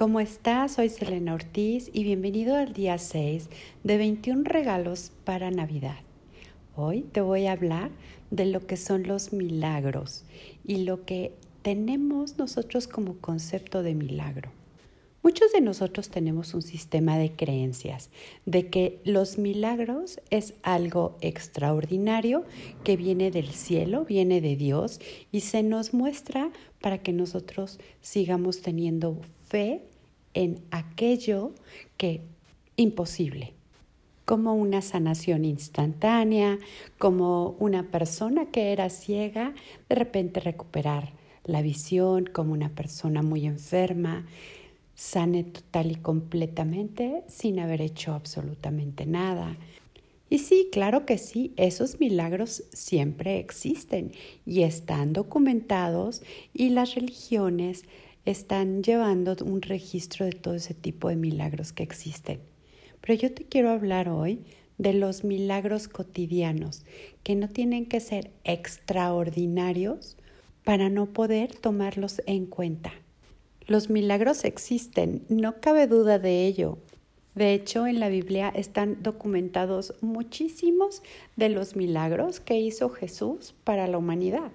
¿Cómo estás? Soy Selena Ortiz y bienvenido al día 6 de 21 regalos para Navidad. Hoy te voy a hablar de lo que son los milagros y lo que tenemos nosotros como concepto de milagro. Muchos de nosotros tenemos un sistema de creencias de que los milagros es algo extraordinario que viene del cielo, viene de Dios y se nos muestra para que nosotros sigamos teniendo fe en aquello que imposible, como una sanación instantánea, como una persona que era ciega, de repente recuperar la visión, como una persona muy enferma, sane total y completamente sin haber hecho absolutamente nada. Y sí, claro que sí, esos milagros siempre existen y están documentados y las religiones están llevando un registro de todo ese tipo de milagros que existen. Pero yo te quiero hablar hoy de los milagros cotidianos, que no tienen que ser extraordinarios para no poder tomarlos en cuenta. Los milagros existen, no cabe duda de ello. De hecho, en la Biblia están documentados muchísimos de los milagros que hizo Jesús para la humanidad.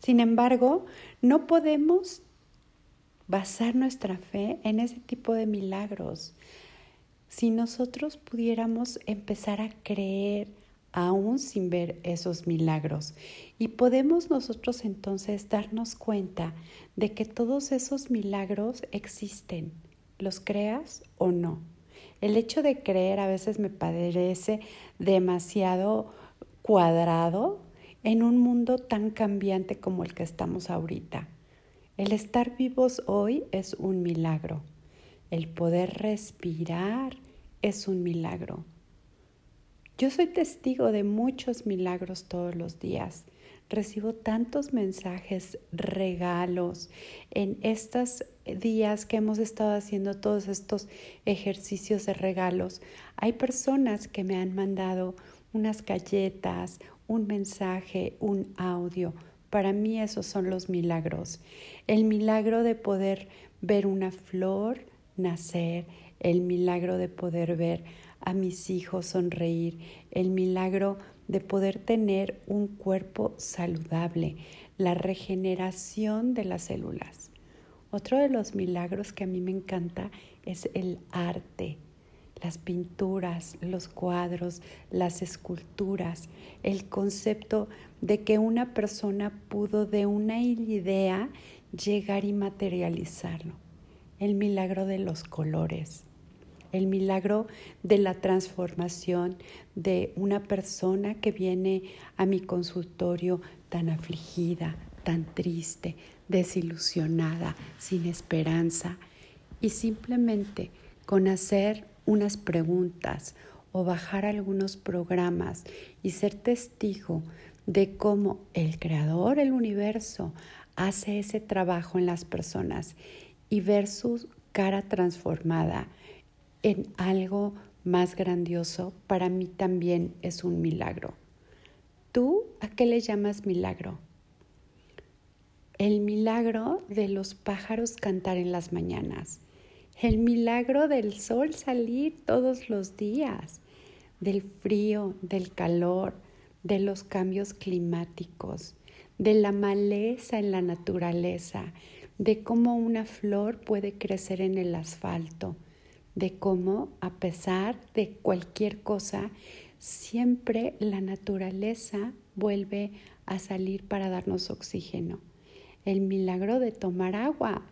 Sin embargo, no podemos basar nuestra fe en ese tipo de milagros. Si nosotros pudiéramos empezar a creer aún sin ver esos milagros y podemos nosotros entonces darnos cuenta de que todos esos milagros existen, los creas o no. El hecho de creer a veces me parece demasiado cuadrado en un mundo tan cambiante como el que estamos ahorita. El estar vivos hoy es un milagro. El poder respirar es un milagro. Yo soy testigo de muchos milagros todos los días. Recibo tantos mensajes, regalos en estos días que hemos estado haciendo todos estos ejercicios de regalos. Hay personas que me han mandado unas galletas, un mensaje, un audio para mí esos son los milagros. El milagro de poder ver una flor nacer, el milagro de poder ver a mis hijos sonreír, el milagro de poder tener un cuerpo saludable, la regeneración de las células. Otro de los milagros que a mí me encanta es el arte, las pinturas, los cuadros, las esculturas, el concepto de que una persona pudo de una idea llegar y materializarlo, el milagro de los colores, el milagro de la transformación de una persona que viene a mi consultorio tan afligida, tan triste, desilusionada, sin esperanza, y simplemente con hacer unas preguntas o bajar algunos programas y ser testigo de cómo el creador, el universo, hace ese trabajo en las personas y ver su cara transformada en algo más grandioso, para mí también es un milagro. ¿Tú a qué le llamas milagro? El milagro de los pájaros cantar en las mañanas el milagro del sol salir todos los días, del frío, del calor, de los cambios climáticos, de la maleza en la naturaleza, de cómo una flor puede crecer en el asfalto, de cómo a pesar de cualquier cosa, siempre la naturaleza vuelve a salir para darnos oxígeno. El milagro de tomar agua,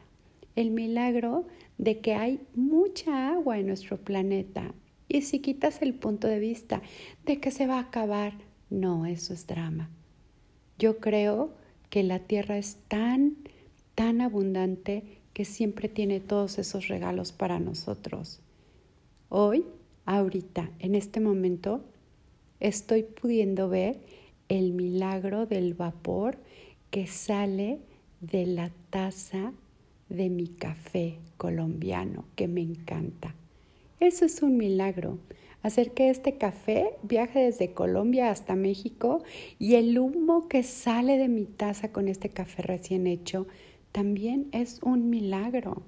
el milagro de que hay mucha agua en nuestro planeta. Y si quitas el punto de vista de que se va a acabar, no, eso es drama. Yo creo que la Tierra es tan, tan abundante que siempre tiene todos esos regalos para nosotros. Hoy, ahorita, en este momento, estoy pudiendo ver el milagro del vapor que sale de la taza de mi café colombiano que me encanta. Eso es un milagro. Hacer que este café viaje desde Colombia hasta México y el humo que sale de mi taza con este café recién hecho también es un milagro.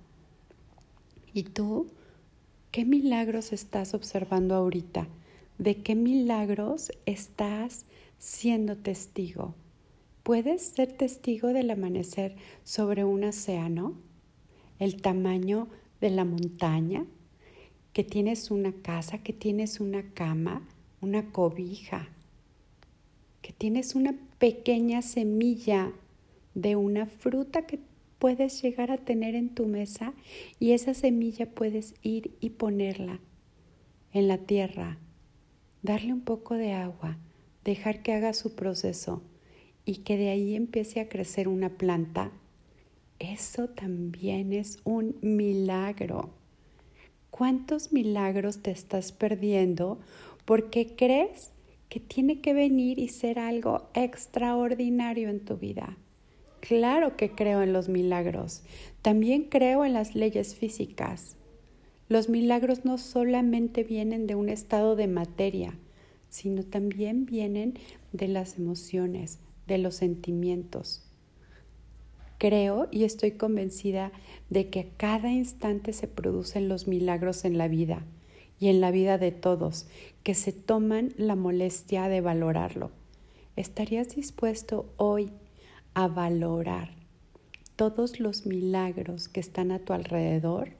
¿Y tú qué milagros estás observando ahorita? ¿De qué milagros estás siendo testigo? ¿Puedes ser testigo del amanecer sobre un océano? ¿El tamaño de la montaña? ¿Que tienes una casa? ¿Que tienes una cama? ¿Una cobija? ¿Que tienes una pequeña semilla de una fruta que puedes llegar a tener en tu mesa y esa semilla puedes ir y ponerla en la tierra, darle un poco de agua, dejar que haga su proceso y que de ahí empiece a crecer una planta, eso también es un milagro. ¿Cuántos milagros te estás perdiendo porque crees que tiene que venir y ser algo extraordinario en tu vida? Claro que creo en los milagros. También creo en las leyes físicas. Los milagros no solamente vienen de un estado de materia, sino también vienen de las emociones, de los sentimientos. Creo y estoy convencida de que a cada instante se producen los milagros en la vida y en la vida de todos que se toman la molestia de valorarlo. ¿Estarías dispuesto hoy a valorar todos los milagros que están a tu alrededor,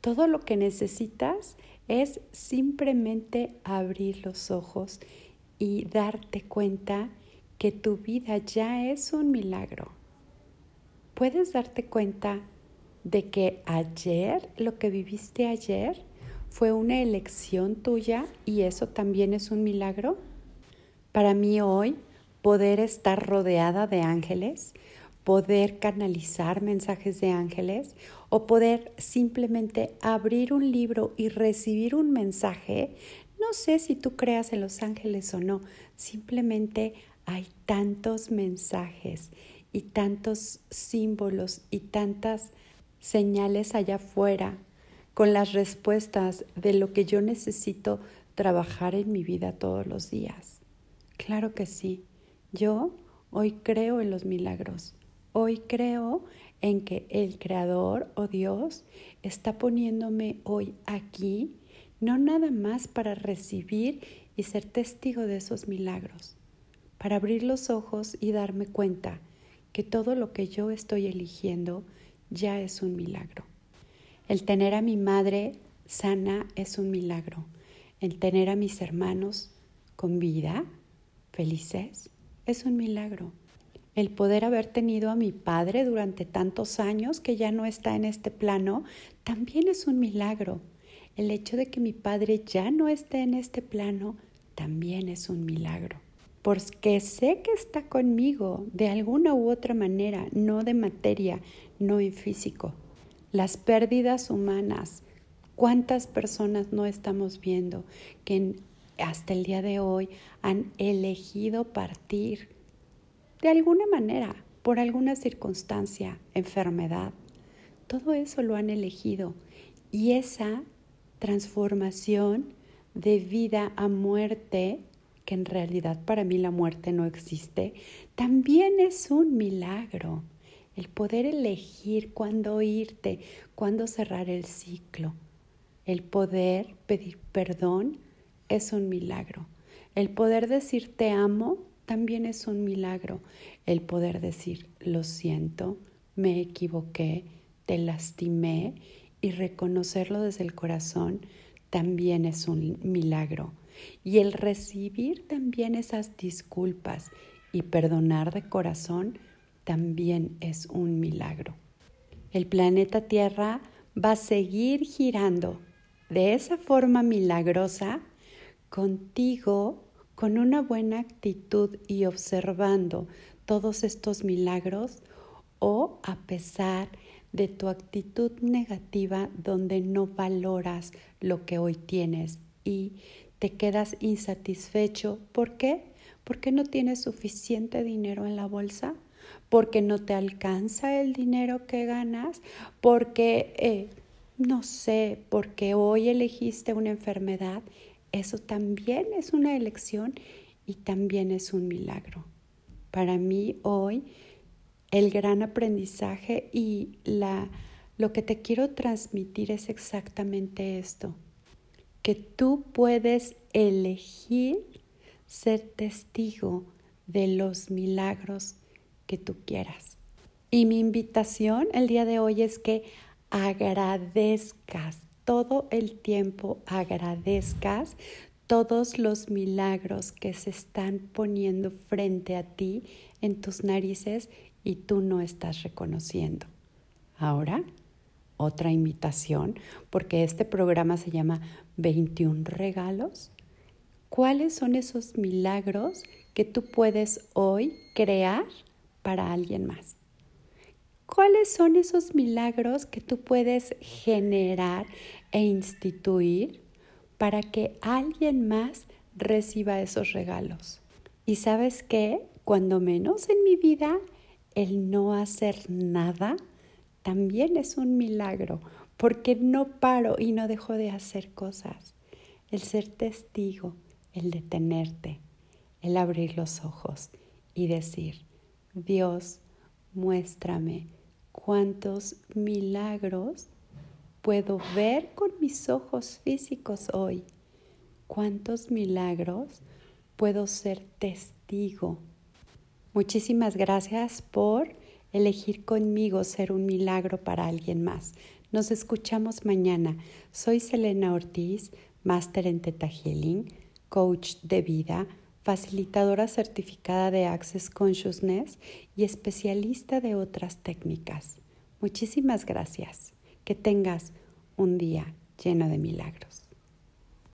todo lo que necesitas es simplemente abrir los ojos y darte cuenta que tu vida ya es un milagro. Puedes darte cuenta de que ayer, lo que viviste ayer, fue una elección tuya y eso también es un milagro. Para mí hoy poder estar rodeada de ángeles, poder canalizar mensajes de ángeles o poder simplemente abrir un libro y recibir un mensaje. No sé si tú creas en los ángeles o no, simplemente hay tantos mensajes y tantos símbolos y tantas señales allá afuera con las respuestas de lo que yo necesito trabajar en mi vida todos los días. Claro que sí. Yo hoy creo en los milagros. Hoy creo en que el Creador o Dios está poniéndome hoy aquí, no nada más para recibir y ser testigo de esos milagros, para abrir los ojos y darme cuenta que todo lo que yo estoy eligiendo ya es un milagro. El tener a mi madre sana es un milagro. El tener a mis hermanos con vida, felices, es un milagro. El poder haber tenido a mi padre durante tantos años que ya no está en este plano, también es un milagro. El hecho de que mi padre ya no esté en este plano, también es un milagro. Porque sé que está conmigo de alguna u otra manera, no de materia, no en físico. Las pérdidas humanas, ¿cuántas personas no estamos viendo que hasta el día de hoy han elegido partir de alguna manera, por alguna circunstancia, enfermedad. Todo eso lo han elegido y esa transformación de vida a muerte, que en realidad para mí la muerte no existe, también es un milagro. El poder elegir cuándo irte, cuándo cerrar el ciclo, el poder pedir perdón es un milagro. El poder decir te amo también es un milagro. El poder decir lo siento, me equivoqué, te lastimé y reconocerlo desde el corazón también es un milagro. Y el recibir también esas disculpas y perdonar de corazón también es un milagro. El planeta Tierra va a seguir girando de esa forma milagrosa contigo con una buena actitud y observando todos estos milagros o a pesar de tu actitud negativa donde no valoras lo que hoy tienes y te quedas insatisfecho. ¿Por qué? Porque no tienes suficiente dinero en la bolsa, porque no te alcanza el dinero que ganas, porque, eh, no sé, porque hoy elegiste una enfermedad eso también es una elección y también es un milagro. Para mí hoy el gran aprendizaje y la, lo que te quiero transmitir es exactamente esto, que tú puedes elegir ser testigo de los milagros que tú quieras. Y mi invitación el día de hoy es que agradezcas todo el tiempo, agradezcas todos los milagros que se están poniendo frente a ti en tus narices y tú no estás reconociendo. Ahora, otra invitación, porque este programa se llama 21 regalos. ¿Cuáles son esos milagros que tú puedes hoy crear para alguien más? ¿Cuáles son esos milagros que tú puedes generar e instituir para que alguien más reciba esos regalos. Y sabes qué, cuando menos en mi vida, el no hacer nada también es un milagro, porque no paro y no dejo de hacer cosas. El ser testigo, el detenerte, el abrir los ojos y decir, Dios, muéstrame cuántos milagros puedo ver con mis ojos físicos hoy. ¿Cuántos milagros puedo ser testigo? Muchísimas gracias por elegir conmigo ser un milagro para alguien más. Nos escuchamos mañana. Soy Selena Ortiz, máster en Teta Healing, coach de vida, facilitadora certificada de Access Consciousness y especialista de otras técnicas. Muchísimas gracias. Que tengas un día lleno de milagros.